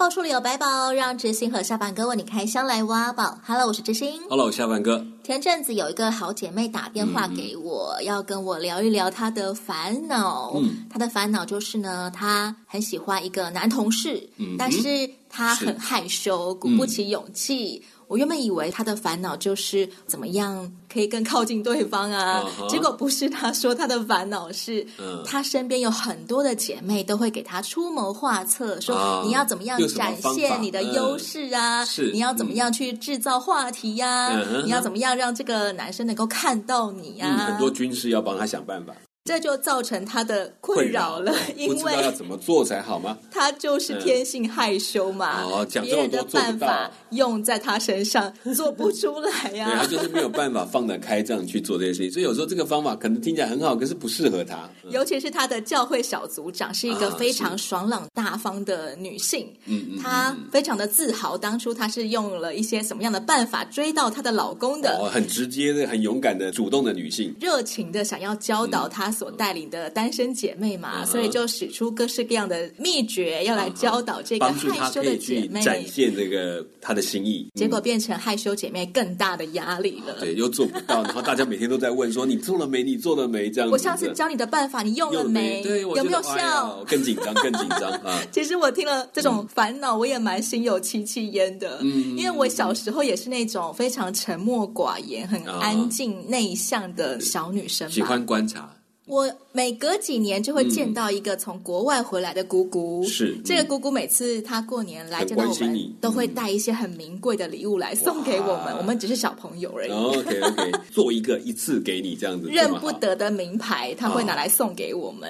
百宝书里有百宝，让知心和下半哥为你开箱来挖宝。Hello，我是知心。Hello，下半哥。前阵子有一个好姐妹打电话给我，嗯、要跟我聊一聊她的烦恼。嗯，她的烦恼就是呢，她很喜欢一个男同事，嗯、但是她很害羞，鼓不起勇气。嗯我原本以为他的烦恼就是怎么样可以更靠近对方啊，uh huh. 结果不是。他说他的烦恼是，他身边有很多的姐妹都会给他出谋划策，说你要怎么样展现你的优势啊，你要怎么样去制造话题呀，你要怎么样让这个男生能够看到你呀，很多军师要帮他想办法。这就造成他的困扰了，因为要怎么做才好吗？他就是天性害羞嘛，哦，讲别人的办法用在他身上做不出来呀。对，他就是没有办法放得开这样去做这些事情，所以有时候这个方法可能听起来很好，可是不适合他。尤其是他的教会小组长是一个非常爽朗大方的女性，嗯，她非常的自豪，当初她是用了一些什么样的办法追到她的老公的？哦，很直接的、很勇敢的、主动的女性，热情的想要教导她。所带领的单身姐妹嘛，uh. 所以就使出各式各样的秘诀，要来教导这个害羞的姐妹，展现这个她的心意。结果变成害羞姐妹更大的压力了。对，又做不到，然后大家每天都在问说：“你做了没？你做了没？”这样子。我上次教你的办法，你用了没？对，有没有效？哎、更紧张，更紧张啊！其实我听了这种烦恼，我也蛮心有戚戚焉的。嗯，因为我小时候也是那种非常沉默寡言、很安静内向的小女生，喜欢观察。我每隔几年就会见到一个从国外回来的姑姑，是这个姑姑每次她过年来见到我们，都会带一些很名贵的礼物来送给我们。我们只是小朋友而已。OK OK，做一个一次给你这样子，认不得的名牌，她会拿来送给我们。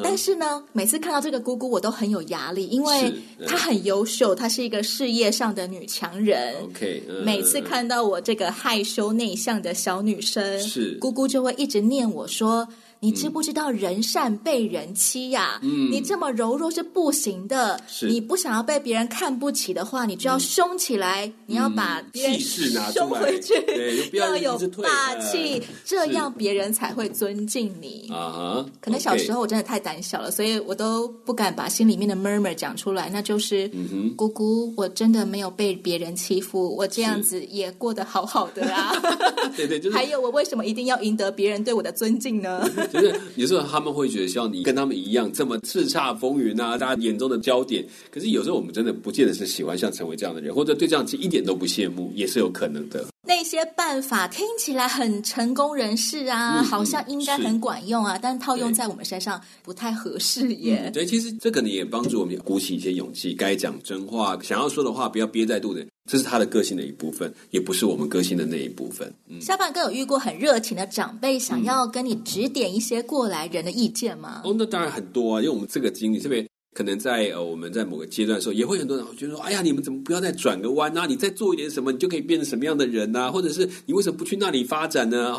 但是呢，每次看到这个姑姑，我都很有压力，因为她很优秀，她是一个事业上的女强人。OK，每次看到我这个害羞内向的小女生，是姑姑就会一直念我说。你知不知道人善被人欺呀？嗯，你这么柔弱是不行的。是，你不想要被别人看不起的话，你就要凶起来。你要把别人气势拿凶回去，对，要有霸气，这样别人才会尊敬你。啊，可能小时候我真的太胆小了，所以我都不敢把心里面的 murmur 讲出来。那就是，姑姑，我真的没有被别人欺负，我这样子也过得好好的啊。对对，就是。还有，我为什么一定要赢得别人对我的尊敬呢？就是有时候他们会觉得像你跟他们一样这么叱咤风云啊，大家眼中的焦点。可是有时候我们真的不见得是喜欢像成为这样的人，或者对这样其实一点都不羡慕，也是有可能的。那些办法听起来很成功人士啊，嗯、好像应该很管用啊，但套用在我们身上不太合适耶。嗯、对，其实这可能也帮助我们鼓起一些勇气，该讲真话，想要说的话不要憋在肚子里。这是他的个性的一部分，也不是我们个性的那一部分。嗯，下半哥有遇过很热情的长辈，想要跟你指点一些过来人的意见吗？哦，那当然很多啊，因为我们这个经历特别。可能在呃，我们在某个阶段的时候，也会很多人觉得说：“哎呀，你们怎么不要再转个弯啊？你再做一点什么，你就可以变成什么样的人啊？或者是你为什么不去那里发展呢？”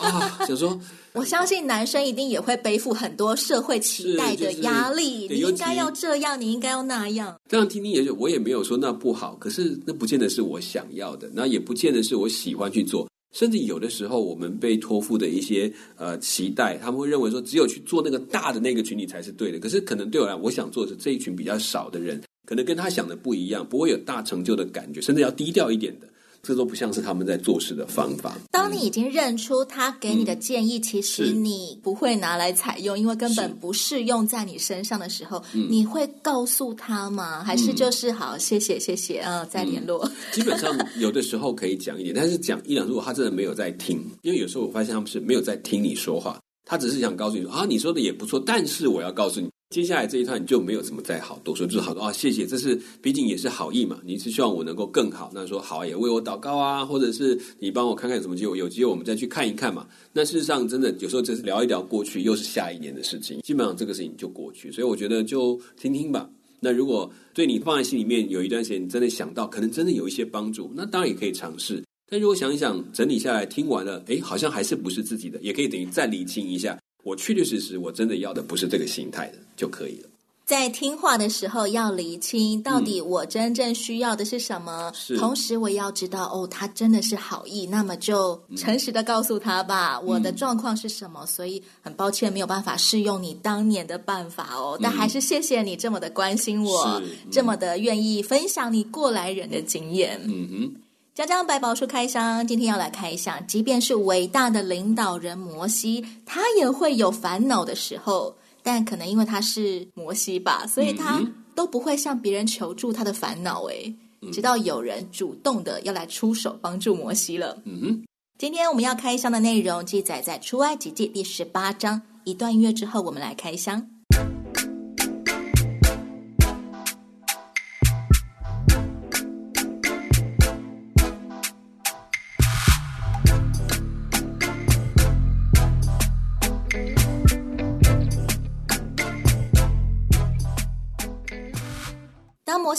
啊，想说，我相信男生一定也会背负很多社会期待的压力。就是、你应该要这样，你应该要那样。这样听听也就，我也没有说那不好，可是那不见得是我想要的，那也不见得是我喜欢去做。甚至有的时候，我们被托付的一些呃期待，他们会认为说，只有去做那个大的那个群体才是对的。可是，可能对我来，我想做的是这一群比较少的人，可能跟他想的不一样，不会有大成就的感觉，甚至要低调一点的。这都不像是他们在做事的方法。当你已经认出他给你的建议，嗯、其实你不会拿来采用，因为根本不适用在你身上的时候，你会告诉他吗？还是就是好，谢谢谢谢啊，再联络。基本上有的时候可以讲一点，但是讲一两，如果他真的没有在听，因为有时候我发现他们是没有在听你说话，他只是想告诉你说啊，你说的也不错，但是我要告诉你。接下来这一段你就没有什么再好多说，就是好多啊，谢谢，这是毕竟也是好意嘛，你是希望我能够更好，那说好也为我祷告啊，或者是你帮我看看有什么机会，有机会我们再去看一看嘛。那事实上真的有时候就是聊一聊过去，又是下一年的事情，基本上这个事情就过去，所以我觉得就听听吧。那如果对你放在心里面有一段时间，你真的想到可能真的有一些帮助，那当然也可以尝试。但如果想一想，整理下来听完了，哎，好像还是不是自己的，也可以等于再理清一下，我确确实实我真的要的不是这个形态的就可以了。在听话的时候要厘清，到底我真正需要的是什么。嗯、同时，我也要知道，哦，他真的是好意，那么就诚实的告诉他吧，嗯、我的状况是什么。所以很抱歉，没有办法适用你当年的办法哦。但还是谢谢你这么的关心我，嗯、这么的愿意分享你过来人的经验。嗯哼，江江百宝书开箱，今天要来开箱，即便是伟大的领导人摩西，他也会有烦恼的时候。但可能因为他是摩西吧，所以他都不会向别人求助他的烦恼。哎，直到有人主动的要来出手帮助摩西了。嗯哼，今天我们要开箱的内容记载在出埃及记第十八章。一段音乐之后，我们来开箱。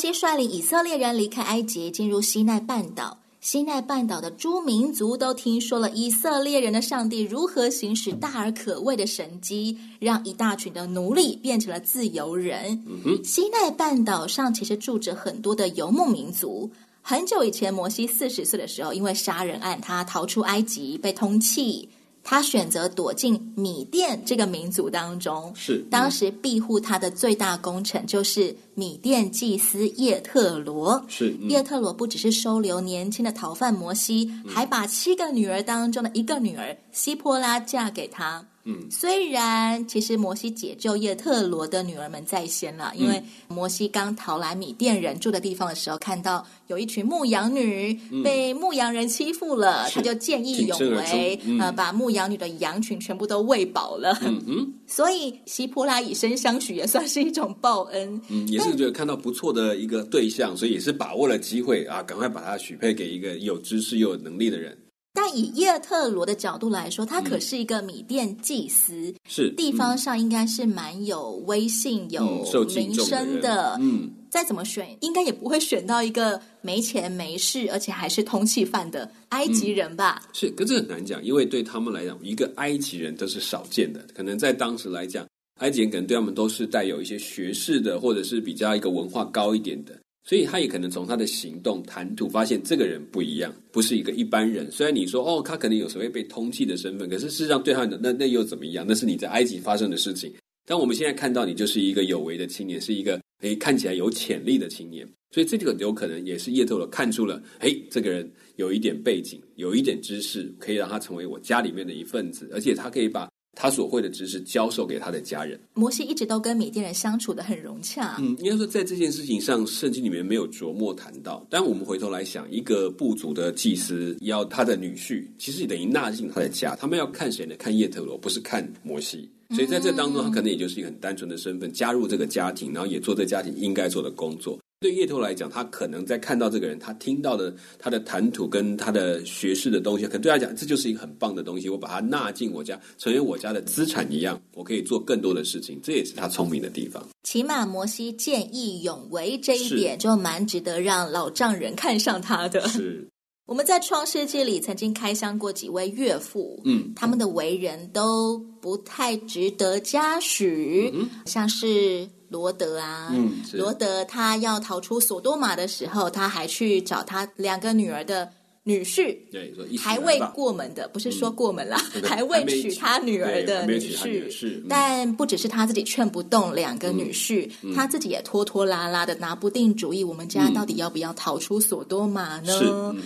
西率领以色列人离开埃及，进入西奈半岛。西奈半岛的诸民族都听说了以色列人的上帝如何行使大而可畏的神迹，让一大群的奴隶变成了自由人。嗯。西奈半岛上其实住着很多的游牧民族。很久以前，摩西四十岁的时候，因为杀人案，他逃出埃及，被通缉。他选择躲进米甸这个民族当中，是当时庇护他的最大功臣，就是米甸祭司叶特罗。是叶特罗不只是收留年轻的逃犯摩西，嗯、还把七个女儿当中的一个女儿西波拉嫁给他。嗯，虽然其实摩西解救叶特罗的女儿们在先了，因为摩西刚逃来米甸人住的地方的时候，看到有一群牧羊女被牧羊人欺负了，嗯、他就见义勇为，嗯、呃，把牧羊女的羊群全部都喂饱了。嗯嗯，所以希波拉以身相许，也算是一种报恩。嗯，也是觉得看到不错的一个对象，所以也是把握了机会啊，赶快把他许配给一个有知识又有能力的人。但以叶特罗的角度来说，他可是一个米甸祭司，嗯、是地方上应该是蛮有威信、嗯、有名声的。嗯，再怎么选，应该也不会选到一个没钱没势，而且还是通缉犯的埃及人吧？嗯、是，可是很难讲，因为对他们来讲，一个埃及人都是少见的。可能在当时来讲，埃及人可能对他们都是带有一些学士的，或者是比较一个文化高一点的。所以他也可能从他的行动谈吐发现这个人不一样，不是一个一般人。虽然你说哦，他可能有所谓被通缉的身份，可是事实上对他那那又怎么样？那是你在埃及发生的事情。但我们现在看到你就是一个有为的青年，是一个诶看起来有潜力的青年。所以这个有可能也是叶特罗看出了，诶这个人有一点背景，有一点知识，可以让他成为我家里面的一份子，而且他可以把。他所会的知识教授给他的家人。摩西一直都跟米甸人相处的很融洽。嗯，应该说在这件事情上，圣经里面没有琢磨谈到。但我们回头来想，一个部族的祭司要他的女婿，其实也等于纳进他的家。他们要看谁呢？看叶特罗，不是看摩西。所以在这当中，他可能也就是一个很单纯的身份，加入这个家庭，然后也做这家庭应该做的工作。对叶特罗来讲，他可能在看到这个人，他听到的他的谈吐跟他的学识的东西，可能对他讲，这就是一个很棒的东西。我把它纳进我家，成为我家的资产一样，我可以做更多的事情。这也是他聪明的地方。起码摩西见义勇为这一点，就蛮值得让老丈人看上他的。是 我们在创世纪里曾经开箱过几位岳父，嗯，他们的为人都不太值得嘉许，嗯、像是。罗德啊，嗯，罗德他要逃出索多玛的时候，他还去找他两个女儿的女婿，对，还未过门的，不是说过门啦，嗯、还未娶他女儿的女婿。是，但不只是他自己劝不动两个女婿，他自己也拖拖拉拉的拿不定主意。我们家到底要不要逃出索多玛呢？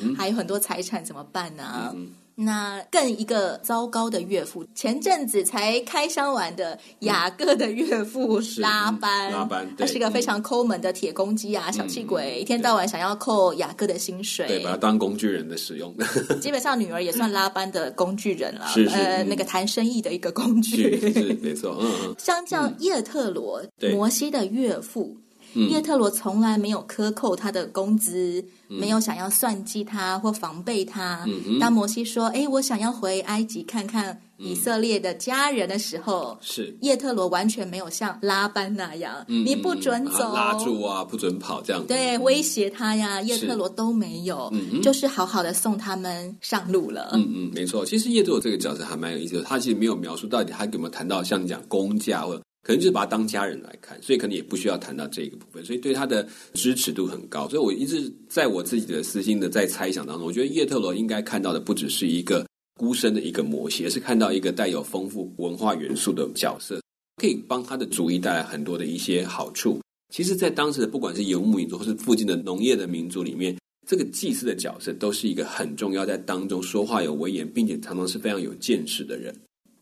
嗯、还有很多财产怎么办呢、啊？嗯那更一个糟糕的岳父，前阵子才开箱完的雅各的岳父拉班，拉班，他是一个非常抠门的铁公鸡啊，小气鬼，一天到晚想要扣雅各的薪水，对，把他当工具人的使用。基本上女儿也算拉班的工具人了，是呃，那个谈生意的一个工具，是没错，嗯嗯。相较叶特罗，摩西的岳父。叶特罗从来没有克扣他的工资，嗯、没有想要算计他或防备他。当摩西说：“哎，我想要回埃及看看以色列的家人的时候，是。叶特罗完全没有像拉班那样，嗯、你不准走，拉住啊，不准跑这样子，对，威胁他呀。叶特罗都没有，嗯、就是好好的送他们上路了。嗯嗯，没错。其实叶特罗这个角色还蛮有意思的，他其实没有描述到底他有没有谈到像你讲公价，或者可能就是把他当家人来看，所以可能也不需要谈到这个部分，所以对他的支持度很高。所以我一直在我自己的私心的在猜想当中，我觉得叶特罗应该看到的不只是一个。孤身的一个摩西，而是看到一个带有丰富文化元素的角色，可以帮他的族裔带来很多的一些好处。其实，在当时的不管是游牧民族或是附近的农业的民族里面，这个祭司的角色都是一个很重要，在当中说话有威严，并且常常是非常有见识的人。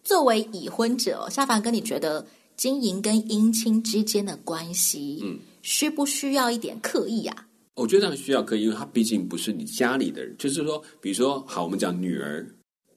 作为已婚者，夏凡哥，你觉得经营跟姻亲之间的关系，嗯，需不需要一点刻意啊？我觉得需要刻意，因为他毕竟不是你家里的人。就是说，比如说，好，我们讲女儿。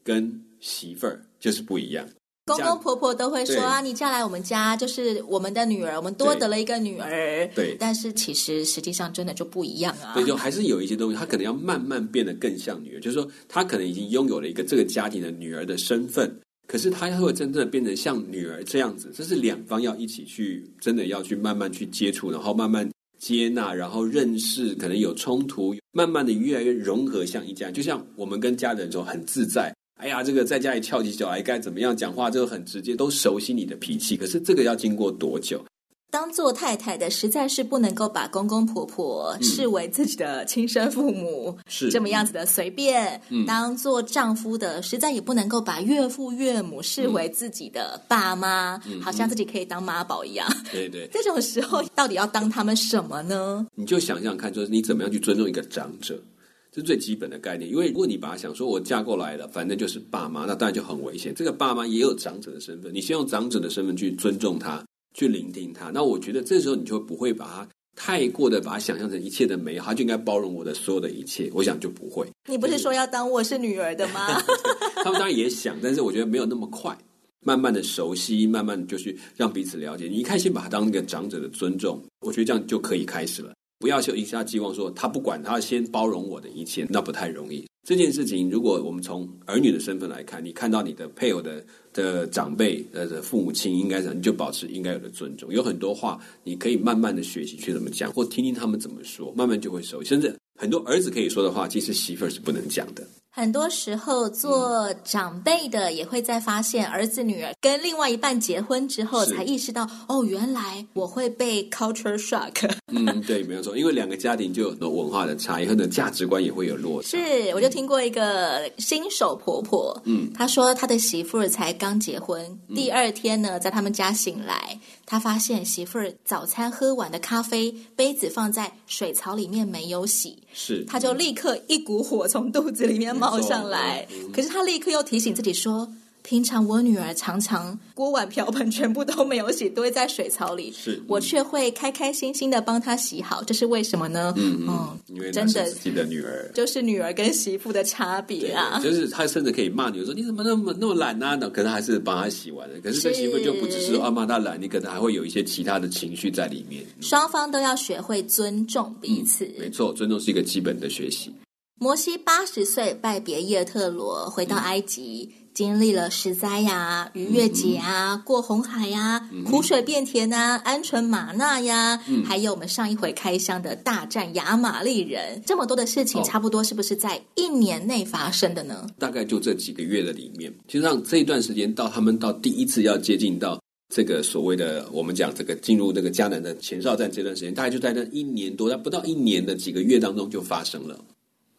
跟媳妇儿就是不一样，公公婆婆都会说啊，你嫁来我们家就是我们的女儿，我们多得了一个女儿。对，但是其实实际上真的就不一样啊。对，就还是有一些东西，她可能要慢慢变得更像女儿，就是说她可能已经拥有了一个这个家庭的女儿的身份，可是他会真正变成像女儿这样子，这是两方要一起去，真的要去慢慢去接触，然后慢慢接纳，然后认识，可能有冲突，慢慢的越来越融合，像一家，就像我们跟家人就很自在。哎呀，这个在家里翘起脚来该怎么样讲话，这个很直接，都熟悉你的脾气。可是这个要经过多久？当做太太的，实在是不能够把公公婆婆视为自己的亲生父母，是、嗯、这么样子的随便。嗯、当做丈夫的，实在也不能够把岳父岳母视为自己的爸妈，嗯、好像自己可以当妈宝一样。对对，这种时候到底要当他们什么呢？你就想想看，就是你怎么样去尊重一个长者。是最基本的概念，因为如果你把它想说，我嫁过来了，反正就是爸妈，那当然就很危险。这个爸妈也有长者的身份，你先用长者的身份去尊重他，去聆听他。那我觉得这时候你就不会把他太过的把他想象成一切的美好，他就应该包容我的所有的一切。我想就不会。你不是说要当我是女儿的吗？他们当然也想，但是我觉得没有那么快，慢慢的熟悉，慢慢就去让彼此了解。你一开始把他当一个长者的尊重，我觉得这样就可以开始了。不要就一下寄望说他不管，他先包容我的一切，那不太容易。这件事情，如果我们从儿女的身份来看，你看到你的配偶的的长辈的父母亲，应该讲你就保持应该有的尊重。有很多话，你可以慢慢的学习去怎么讲，或听听他们怎么说，慢慢就会熟。甚至很多儿子可以说的话，其实媳妇儿是不能讲的。很多时候，做长辈的也会在发现儿子女儿跟另外一半结婚之后，才意识到哦，原来我会被 culture shock。嗯，对，没有错，因为两个家庭就有很多文化的差异，很多价值观也会有落差。是，我就听过一个新手婆婆，嗯，她说她的媳妇儿才刚结婚，第二天呢，在他们家醒来，她发现媳妇儿早餐喝完的咖啡杯子放在水槽里面没有洗，是，她就立刻一股火从肚子里面冒。跑上来，可是他立刻又提醒自己说：“平常我女儿常常锅碗瓢盆全部都没有洗，堆在水槽里，是、嗯、我却会开开心心的帮她洗好，这是为什么呢？”嗯嗯，因为真的自己的女儿就是女儿跟媳妇的差别啊，就是他甚至可以骂女儿说：“你怎么那么那么懒啊？”可能还是帮她洗完了。可是这媳妇就不只是啊骂她懒，你可能还会有一些其他的情绪在里面。双方都要学会尊重彼此，嗯、没错，尊重是一个基本的学习。摩西八十岁拜别叶特罗，回到埃及，嗯、经历了十灾呀、逾越节啊、嗯、过红海呀、嗯、苦水变甜啊、鹌鹑玛纳呀，嗯、还有我们上一回开箱的大战亚玛力人，这么多的事情，差不多是不是在一年内发生的呢？大概就这几个月的里面，其实上这一段时间到他们到第一次要接近到这个所谓的我们讲这个进入这个迦南的前哨战这段时间，大概就在那一年多，在不到一年的几个月当中就发生了。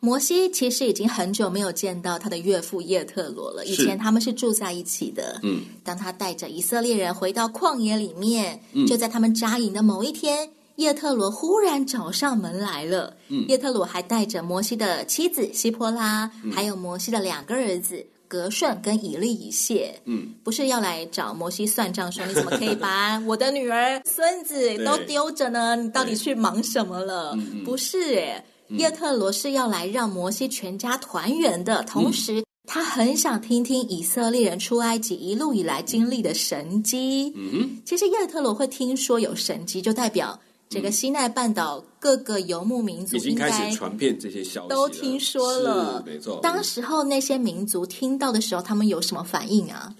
摩西其实已经很久没有见到他的岳父叶特罗了。以前他们是住在一起的。嗯，当他带着以色列人回到旷野里面，嗯、就在他们扎营的某一天，叶特罗忽然找上门来了。嗯，叶特罗还带着摩西的妻子希波拉，嗯、还有摩西的两个儿子格顺跟以利以谢。嗯，不是要来找摩西算账，说你怎么可以把 我的女儿、孙子都丢着呢？你到底去忙什么了？嗯、不是诶。叶特罗是要来让摩西全家团圆的，同时他很想听听以色列人出埃及一路以来经历的神迹。嗯，其实叶特罗会听说有神迹，就代表这个西奈半岛各个游牧民族已经开始传遍这些消息，都听说了。没错，当时候那些民族听到的时候，他们有什么反应啊？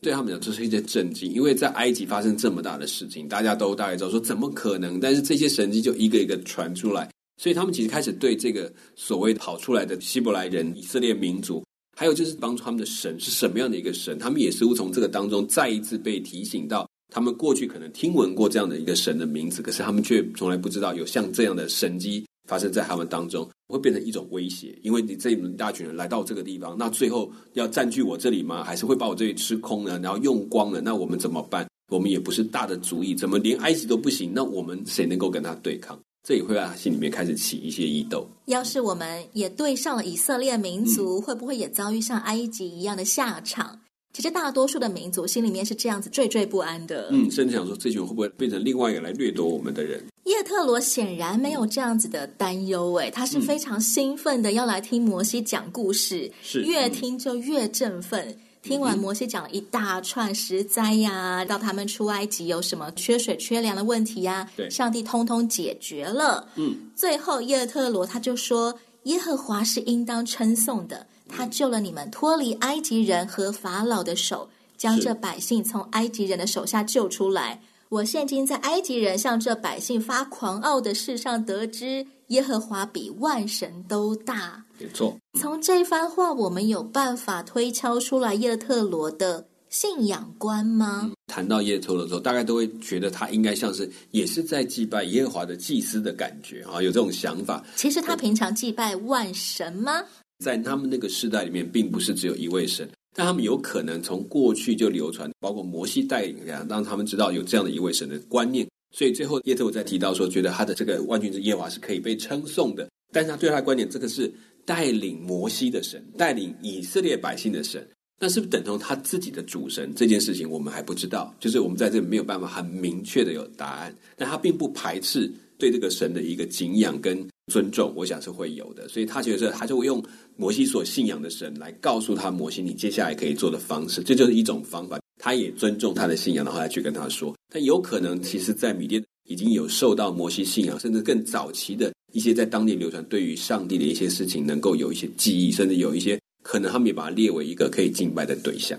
对他们讲，这是一些震惊，因为在埃及发生这么大的事情，大家都大概知道说怎么可能？但是这些神迹就一个一个传出来，所以他们其实开始对这个所谓跑出来的希伯来人、以色列民族，还有就是帮助他们的神是什么样的一个神，他们也似乎从这个当中再一次被提醒到。他们过去可能听闻过这样的一个神的名字，可是他们却从来不知道有像这样的神迹发生在他们当中，会变成一种威胁。因为你这一大群人来到这个地方，那最后要占据我这里吗？还是会把我这里吃空呢？然后用光了，那我们怎么办？我们也不是大的主意，怎么连埃及都不行？那我们谁能够跟他对抗？这也会在他心里面开始起一些疑窦。要是我们也对上了以色列民族，嗯、会不会也遭遇像埃及一样的下场？其实大多数的民族心里面是这样子惴惴不安的。嗯，甚至想说，这群人会不会变成另外一个来掠夺我们的人？叶特罗显然没有这样子的担忧，哎，他是非常兴奋的要来听摩西讲故事，是越听就越振奋。嗯、听完摩西讲了一大串十灾呀，到他们出埃及有什么缺水缺粮的问题呀，对，上帝通通解决了。嗯，最后耶特罗他就说：“耶和华是应当称颂的。”他救了你们脱离埃及人和法老的手，将这百姓从埃及人的手下救出来。我现今在埃及人向这百姓发狂傲的事上得知，耶和华比万神都大。没错，从这番话，我们有办法推敲出来叶特罗的信仰观吗？嗯，谈到叶特罗的时候，大概都会觉得他应该像是也是在祭拜耶和华的祭司的感觉啊，有这种想法。其实他平常祭拜万神吗？在他们那个时代里面，并不是只有一位神，但他们有可能从过去就流传，包括摩西带领这样，让他们知道有这样的一位神的观念。所以最后叶忒罗在提到说，觉得他的这个万军之耶和华是可以被称颂的，但是他对他的观点，这个是带领摩西的神，带领以色列百姓的神，那是不是等同他自己的主神？这件事情我们还不知道，就是我们在这里没有办法很明确的有答案，但他并不排斥对这个神的一个敬仰跟。尊重，我想是会有的，所以他觉得他就会用摩西所信仰的神来告诉他摩西，你接下来可以做的方式，这就是一种方法。他也尊重他的信仰，然后来去跟他说。但有可能，其实，在米甸已经有受到摩西信仰，甚至更早期的一些在当地流传对于上帝的一些事情，能够有一些记忆，甚至有一些可能他们也把它列为一个可以敬拜的对象。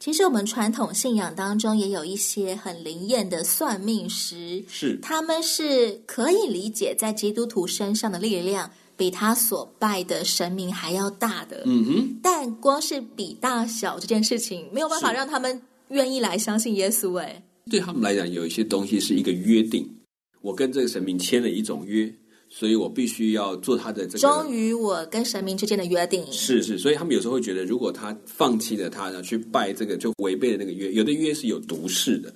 其实我们传统信仰当中也有一些很灵验的算命师，是他们是可以理解在基督徒身上的力量比他所拜的神明还要大的。嗯哼，但光是比大小这件事情没有办法让他们愿意来相信耶稣。哎，对他们来讲，有一些东西是一个约定，我跟这个神明签了一种约。所以我必须要做他的这个，忠于我跟神明之间的约定。是是，所以他们有时候会觉得，如果他放弃了他，去拜这个，就违背了那个约。有的约是有毒誓的，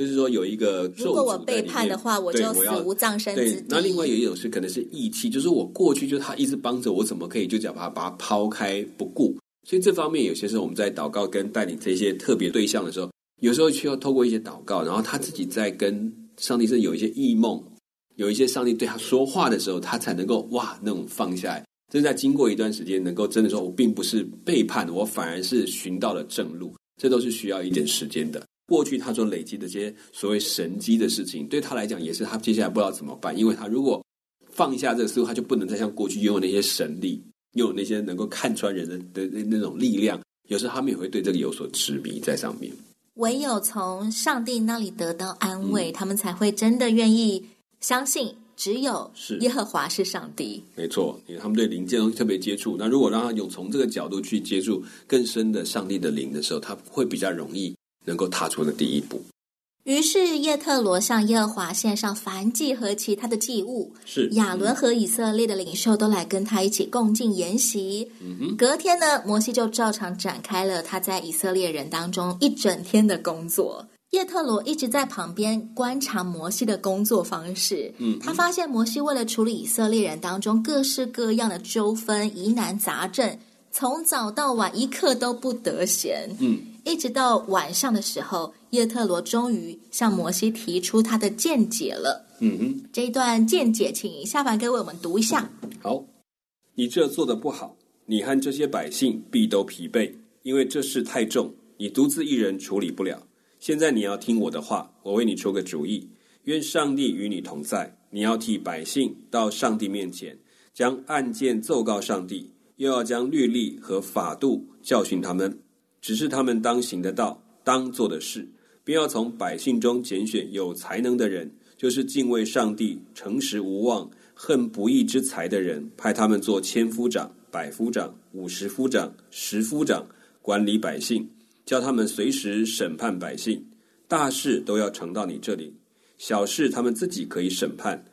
就是说有一个，如果我背叛的话，我就死无葬身之地。那另外有一种是可能是义气，就是我过去就他一直帮着我，怎么可以就叫他把它抛开不顾？所以这方面有些时候我们在祷告跟带领这些特别对象的时候，有时候需要透过一些祷告，然后他自己在跟上帝是有一些异梦。有一些上帝对他说话的时候，他才能够哇那种放下来。正在经过一段时间，能够真的说，我并不是背叛，我反而是寻到了正路。这都是需要一点时间的。过去他所累积的这些所谓神迹的事情，对他来讲也是他接下来不知道怎么办。因为他如果放下这个思路，他就不能再像过去拥有那些神力，拥有那些能够看穿人的的那那种力量。有时候他们也会对这个有所执迷在上面。唯有从上帝那里得到安慰，嗯、他们才会真的愿意。相信只有耶和华是上帝，没错。因为他们对灵这东西特别接触，那如果让他有从这个角度去接触更深的上帝的灵的时候，他会比较容易能够踏出的第一步。于是叶特罗向耶和华献上燔祭和其他的祭物，是亚伦和以色列的领袖都来跟他一起共进筵席。嗯哼，隔天呢，摩西就照常展开了他在以色列人当中一整天的工作。叶特罗一直在旁边观察摩西的工作方式。嗯，他发现摩西为了处理以色列人当中各式各样的纠纷、疑难杂症，从早到晚一刻都不得闲。嗯，一直到晚上的时候，叶特罗终于向摩西提出他的见解了。嗯哼，这一段见解，请下凡给我们读一下。好，你这做的不好。你和这些百姓必都疲惫，因为这事太重，你独自一人处理不了。现在你要听我的话，我为你出个主意。愿上帝与你同在。你要替百姓到上帝面前，将案件奏告上帝，又要将律例和法度教训他们，只是他们当行的道、当做的事，便要从百姓中拣选有才能的人，就是敬畏上帝、诚实无妄、恨不义之财的人，派他们做千夫长、百夫长、五十夫长、十夫长，管理百姓，叫他们随时审判百姓。大事都要呈到你这里。小事他们自己可以审判，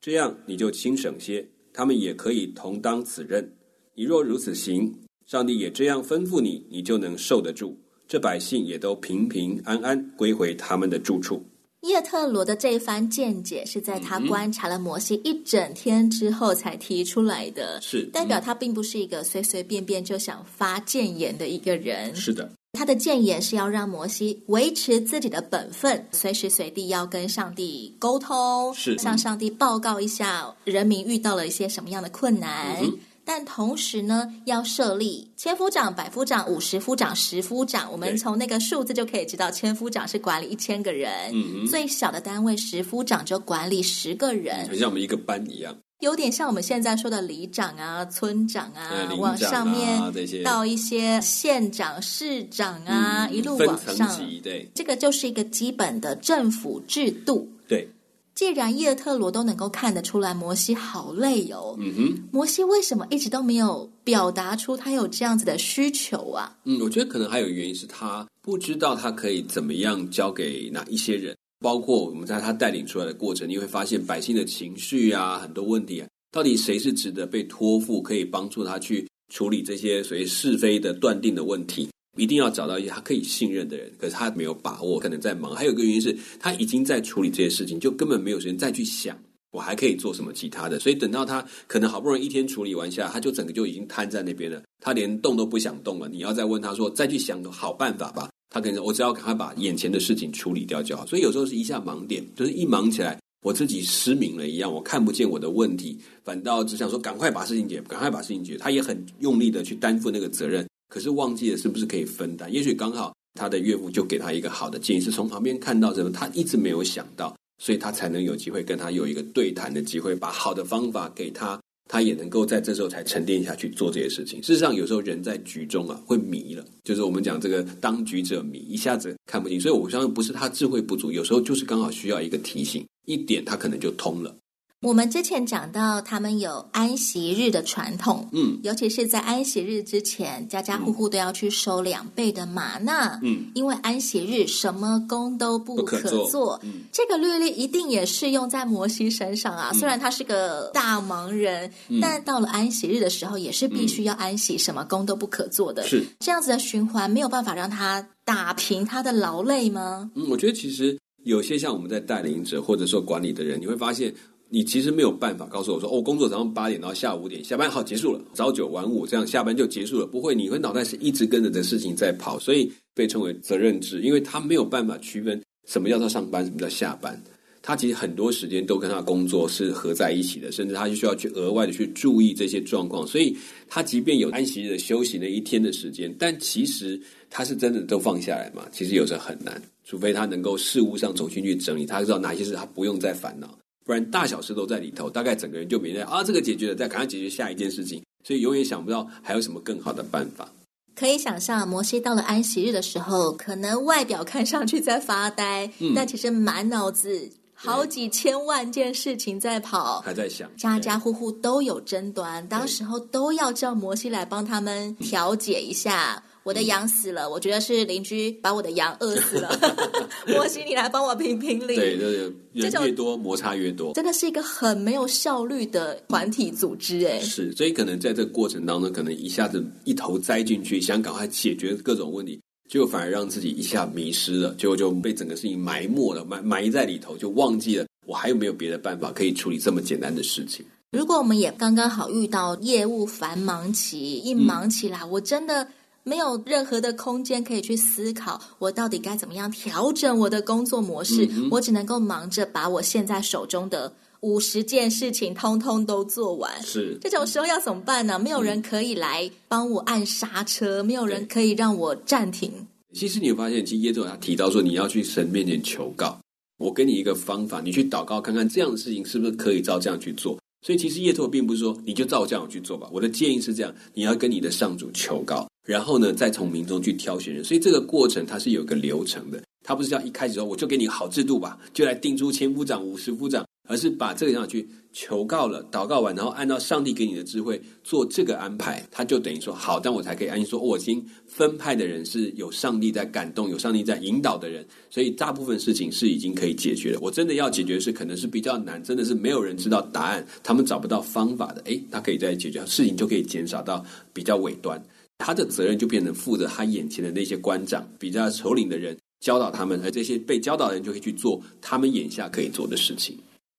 这样你就轻省些，他们也可以同当此任。你若如此行，上帝也这样吩咐你，你就能受得住。这百姓也都平平安安归回他们的住处。叶特罗的这一番见解是在他观察了摩西一整天之后才提出来的，是代表他并不是一个随随便便就想发谏言的一个人。是的。他的谏言是要让摩西维持自己的本分，随时随地要跟上帝沟通，是向上帝报告一下人民遇到了一些什么样的困难。嗯、但同时呢，要设立千夫长、百夫长、五十夫长、十夫长。我们从那个数字就可以知道，千夫长是管理一千个人，嗯、最小的单位十夫长就管理十个人，很像我们一个班一样。有点像我们现在说的里长啊、村长啊，往上面到一些县长、市长啊，嗯、一路往上。对，这个就是一个基本的政府制度。对，既然叶特罗都能够看得出来摩西好累哦，嗯哼，摩西为什么一直都没有表达出他有这样子的需求啊？嗯，我觉得可能还有原因是他不知道他可以怎么样交给哪一些人。包括我们在他带领出来的过程，你会发现百姓的情绪啊，很多问题啊，到底谁是值得被托付，可以帮助他去处理这些所谓是非的断定的问题？一定要找到一些他可以信任的人，可是他没有把握，可能在忙。还有一个原因是他已经在处理这些事情，就根本没有时间再去想我还可以做什么其他的。所以等到他可能好不容易一天处理完下，他就整个就已经瘫在那边了，他连动都不想动了。你要再问他说，再去想个好办法吧。他可能我只要赶快把眼前的事情处理掉就好，所以有时候是一下盲点，就是一忙起来，我自己失明了一样，我看不见我的问题，反倒只想说赶快把事情解，赶快把事情解决。他也很用力的去担负那个责任，可是忘记了是不是可以分担？也许刚好他的岳父就给他一个好的建议，是从旁边看到什么，他一直没有想到，所以他才能有机会跟他有一个对谈的机会，把好的方法给他。他也能够在这时候才沉淀下去做这些事情。事实上，有时候人在局中啊，会迷了，就是我们讲这个当局者迷，一下子看不清。所以，我相信不是他智慧不足，有时候就是刚好需要一个提醒，一点他可能就通了。我们之前讲到，他们有安息日的传统，嗯，尤其是在安息日之前，家家户户都要去收两倍的玛纳，嗯，因为安息日什么工都不可做，可做嗯，这个律例一定也适用在摩西身上啊。虽然他是个大忙人，嗯，但到了安息日的时候，也是必须要安息，什么工都不可做的。是这样子的循环，没有办法让他打平他的劳累吗？嗯，我觉得其实有些像我们在带领者或者说管理的人，你会发现。你其实没有办法告诉我说，哦，工作早上八点，到下午五点下班，好，结束了，早九晚五这样下班就结束了，不会，你会脑袋是一直跟着这事情在跑，所以被称为责任制，因为他没有办法区分什么叫做上班，什么叫下班，他其实很多时间都跟他工作是合在一起的，甚至他就需要去额外的去注意这些状况，所以他即便有安息日的休息那一天的时间，但其实他是真的都放下来嘛？其实有时候很难，除非他能够事务上重新去整理，他知道哪些事他不用再烦恼。不然大小事都在里头，大概整个人就没在啊，这个解决了，再赶快解决下一件事情，所以永远想不到还有什么更好的办法。可以想象，摩西到了安息日的时候，可能外表看上去在发呆，嗯，但其实满脑子好几千万件事情在跑，还在想，家家户户都有争端，当时候都要叫摩西来帮他们调解一下。我的羊死了，我觉得是邻居把我的羊饿死了。摩西，你来帮我评评理。对，就是人越多摩擦越多，真的是一个很没有效率的团体组织哎。是，所以可能在这个过程当中，可能一下子一头栽进去，想赶快解决各种问题，结果反而让自己一下迷失了，结果就被整个事情埋没了，埋埋在里头，就忘记了我还有没有别的办法可以处理这么简单的事情。如果我们也刚刚好遇到业务繁忙期，一忙起来，嗯、我真的。没有任何的空间可以去思考，我到底该怎么样调整我的工作模式？我只能够忙着把我现在手中的五十件事情通通都做完。是这种时候要怎么办呢？没有人可以来帮我按刹车，没有人可以让我暂停。其实你有发现，其实耶稣他提到说，你要去神面前求告。我给你一个方法，你去祷告看看，这样的事情是不是可以照这样去做？所以其实耶稣并不是说你就照这样去做吧。我的建议是这样：你要跟你的上主求告，然后呢，再从民众去挑选人。所以这个过程它是有个流程的，它不是叫一开始说我就给你好制度吧，就来定出千夫长、五十夫长。而是把这个样去求告了，祷告完，然后按照上帝给你的智慧做这个安排，他就等于说好，但我才可以安心说，我已经分派的人是有上帝在感动，有上帝在引导的人，所以大部分事情是已经可以解决了。我真的要解决是，可能是比较难，真的是没有人知道答案，他们找不到方法的，诶，他可以再解决，事情就可以减少到比较尾端，他的责任就变成负责他眼前的那些官长、比较首领的人，教导他们，而这些被教导的人就会去做他们眼下可以做的事情。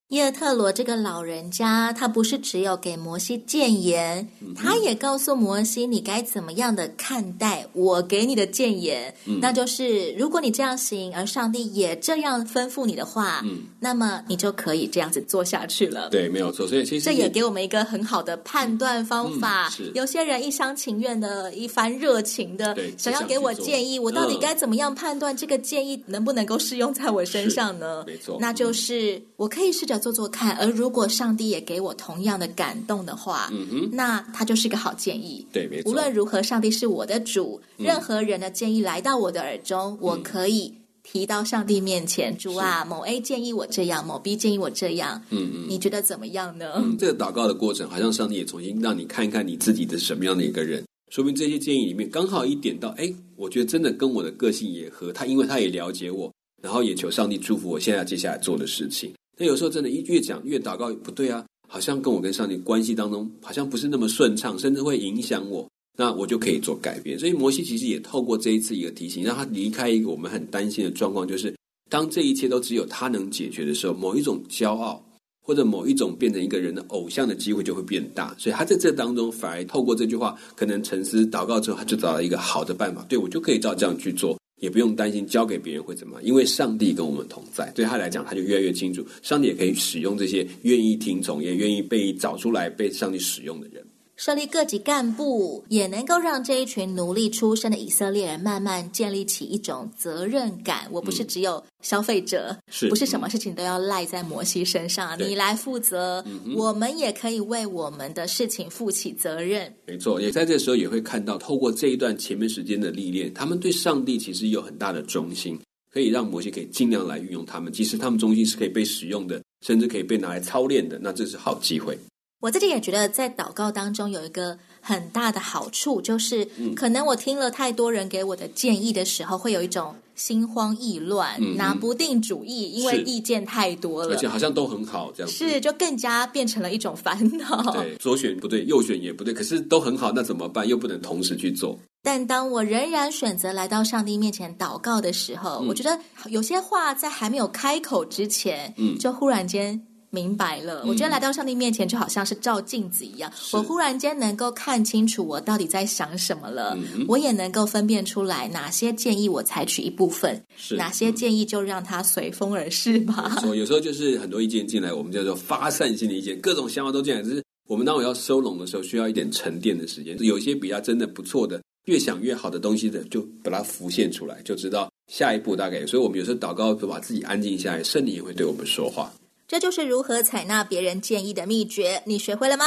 叶特罗这个老人家，他不是只有给摩西谏言，嗯、他也告诉摩西你该怎么样的看待我给你的谏言，嗯、那就是如果你这样行，而上帝也这样吩咐你的话，嗯、那么你就可以这样子做下去了。对，没有错。所以其实这也给我们一个很好的判断方法。嗯、有些人一厢情愿的、一番热情的，想要给我建议，我到底该怎么样判断这个建议能不能够适用在我身上呢？没错，那就是我可以试着。做做看，而如果上帝也给我同样的感动的话，嗯哼，那他就是个好建议。对，没错。无论如何，上帝是我的主，嗯、任何人的建议来到我的耳中，嗯、我可以提到上帝面前。嗯、主啊，某 A 建议我这样，某 B 建议我这样。嗯嗯，你觉得怎么样呢？嗯，这个祷告的过程，好像上帝也重新让你看一看你自己的什么样的一个人，说明这些建议里面刚好一点到，哎，我觉得真的跟我的个性也合。他因为他也了解我，然后也求上帝祝福我现在接下来做的事情。那有时候真的，一越讲越祷告不对啊，好像跟我跟上帝关系当中好像不是那么顺畅，甚至会影响我，那我就可以做改变。所以摩西其实也透过这一次一个提醒，让他离开一个我们很担心的状况，就是当这一切都只有他能解决的时候，某一种骄傲或者某一种变成一个人的偶像的机会就会变大。所以他在这当中反而透过这句话，可能沉思祷告之后，他就找到一个好的办法，对，我就可以照这样去做。也不用担心交给别人会怎么，因为上帝跟我们同在，对他来讲，他就越来越清楚，上帝也可以使用这些愿意听从、也愿意被找出来、被上帝使用的人。设立各级干部，也能够让这一群奴隶出身的以色列人慢慢建立起一种责任感。我不是只有消费者，不是什么事情都要赖在摩西身上？嗯、你来负责，嗯、我们也可以为我们的事情负起责任。没错，也在这时候也会看到，透过这一段前面时间的历练，他们对上帝其实有很大的忠心，可以让摩西可以尽量来运用他们。即使他们忠心是可以被使用的，甚至可以被拿来操练的，那这是好机会。我自己也觉得，在祷告当中有一个很大的好处，就是可能我听了太多人给我的建议的时候，会有一种心慌意乱，嗯、拿不定主意，因为意见太多了，而且好像都很好，这样是就更加变成了一种烦恼。对，左选不对，右选也不对，可是都很好，那怎么办？又不能同时去做。但当我仍然选择来到上帝面前祷告的时候，嗯、我觉得有些话在还没有开口之前，嗯，就忽然间。明白了，我觉得来到上帝面前就好像是照镜子一样，嗯、我忽然间能够看清楚我到底在想什么了，嗯、我也能够分辨出来哪些建议我采取一部分，是哪些建议就让它随风而逝吧。有时候就是很多意见进来，我们叫做发散性的意见，各种想法都进来，就是我们当我要收拢的时候，需要一点沉淀的时间。有一些比较真的不错的，越想越好的东西的，就把它浮现出来，就知道下一步大概。所以我们有时候祷告，就把自己安静下来，圣灵也会对我们说话。这就是如何采纳别人建议的秘诀，你学会了吗？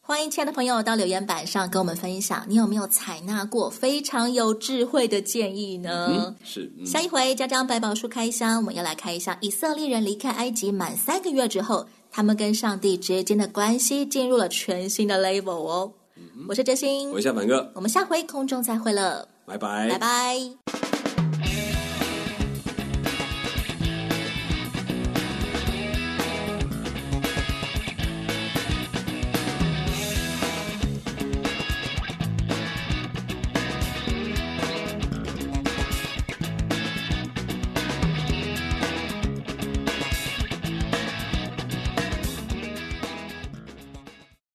欢迎亲爱的朋友到留言板上跟我们分享，你有没有采纳过非常有智慧的建议呢？嗯、是。嗯、下一回江江百宝书开箱，我们要来看一下以色列人离开埃及满三个月之后，他们跟上帝之间的关系进入了全新的 level 哦。嗯、我是哲心，我是夏凡哥，我们下回空中再会了，拜拜，拜拜。